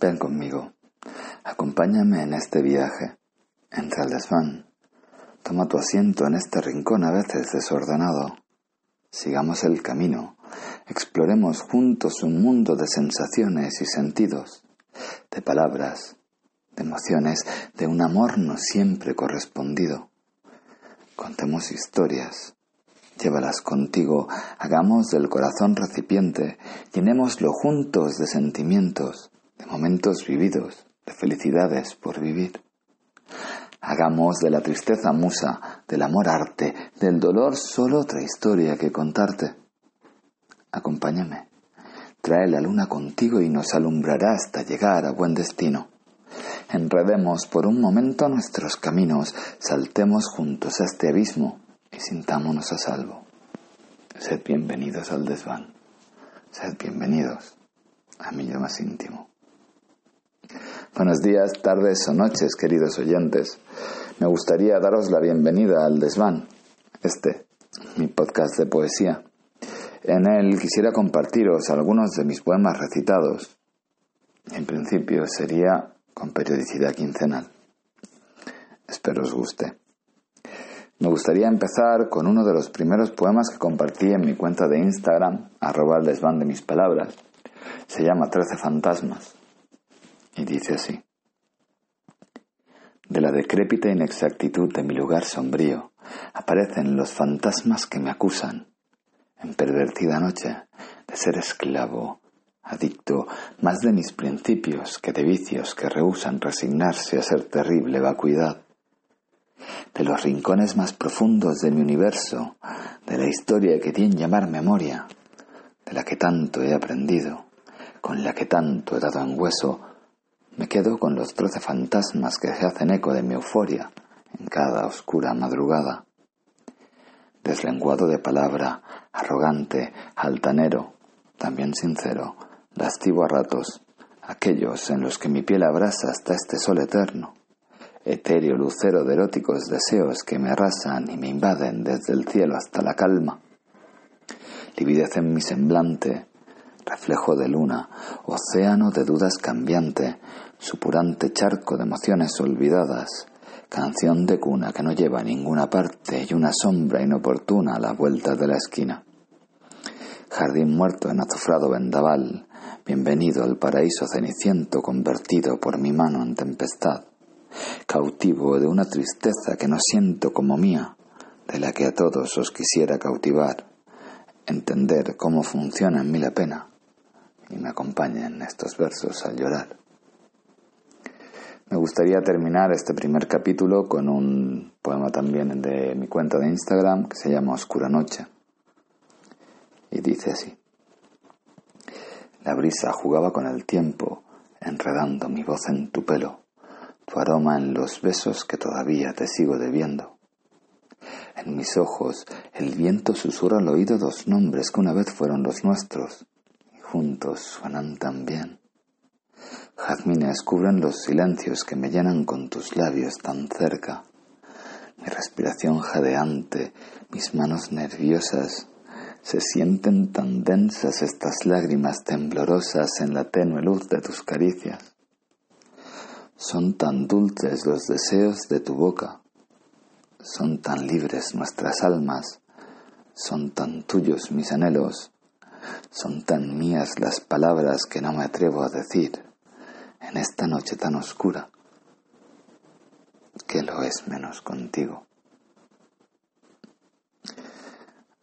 Ven conmigo, acompáñame en este viaje. Entra al desván. Toma tu asiento en este rincón a veces desordenado. Sigamos el camino. Exploremos juntos un mundo de sensaciones y sentidos, de palabras, de emociones, de un amor no siempre correspondido. Contemos historias, llévalas contigo, hagamos del corazón recipiente, llenémoslo juntos de sentimientos, momentos vividos, de felicidades por vivir. Hagamos de la tristeza musa, del amor arte, del dolor solo otra historia que contarte. Acompáñame, trae la luna contigo y nos alumbrará hasta llegar a buen destino. Enredemos por un momento nuestros caminos, saltemos juntos a este abismo y sintámonos a salvo. Sed bienvenidos al desván, sed bienvenidos a mi yo más íntimo. Buenos días, tardes o noches, queridos oyentes. Me gustaría daros la bienvenida al desván, este, mi podcast de poesía. En él quisiera compartiros algunos de mis poemas recitados. En principio sería con periodicidad quincenal. Espero os guste. Me gustaría empezar con uno de los primeros poemas que compartí en mi cuenta de Instagram, arroba el desván de mis palabras. Se llama Trece fantasmas y dice así. De la decrépita inexactitud de mi lugar sombrío aparecen los fantasmas que me acusan, en pervertida noche, de ser esclavo, adicto más de mis principios que de vicios que rehusan resignarse a ser terrible vacuidad. De los rincones más profundos de mi universo, de la historia que tiene llamar memoria, de la que tanto he aprendido, con la que tanto he dado en hueso, me quedo con los fantasmas que se hacen eco de mi euforia en cada oscura madrugada. Deslenguado de palabra, arrogante, altanero, también sincero, lascivo a ratos, aquellos en los que mi piel abrasa hasta este sol eterno, etéreo lucero de eróticos deseos que me arrasan y me invaden desde el cielo hasta la calma. Lividez en mi semblante, reflejo de luna, océano de dudas cambiante, supurante charco de emociones olvidadas, canción de cuna que no lleva a ninguna parte y una sombra inoportuna a la vuelta de la esquina. Jardín muerto en azufrado vendaval, bienvenido al paraíso ceniciento convertido por mi mano en tempestad, cautivo de una tristeza que no siento como mía, de la que a todos os quisiera cautivar, entender cómo funciona en mí la pena, y me acompañen estos versos al llorar. Me gustaría terminar este primer capítulo con un poema también de mi cuenta de Instagram que se llama Oscura Noche. Y dice así. La brisa jugaba con el tiempo, enredando mi voz en tu pelo, tu aroma en los besos que todavía te sigo debiendo. En mis ojos el viento susurra al oído dos nombres que una vez fueron los nuestros, juntos suenan tan bien. Jazmines cubren los silencios que me llenan con tus labios tan cerca. Mi respiración jadeante, mis manos nerviosas, se sienten tan densas estas lágrimas temblorosas en la tenue luz de tus caricias. Son tan dulces los deseos de tu boca, son tan libres nuestras almas, son tan tuyos mis anhelos, son tan mías las palabras que no me atrevo a decir en esta noche tan oscura, que lo es menos contigo.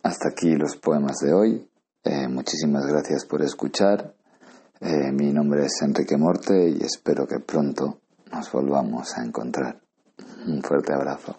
Hasta aquí los poemas de hoy. Eh, muchísimas gracias por escuchar. Eh, mi nombre es Enrique Morte y espero que pronto nos volvamos a encontrar. Un fuerte abrazo.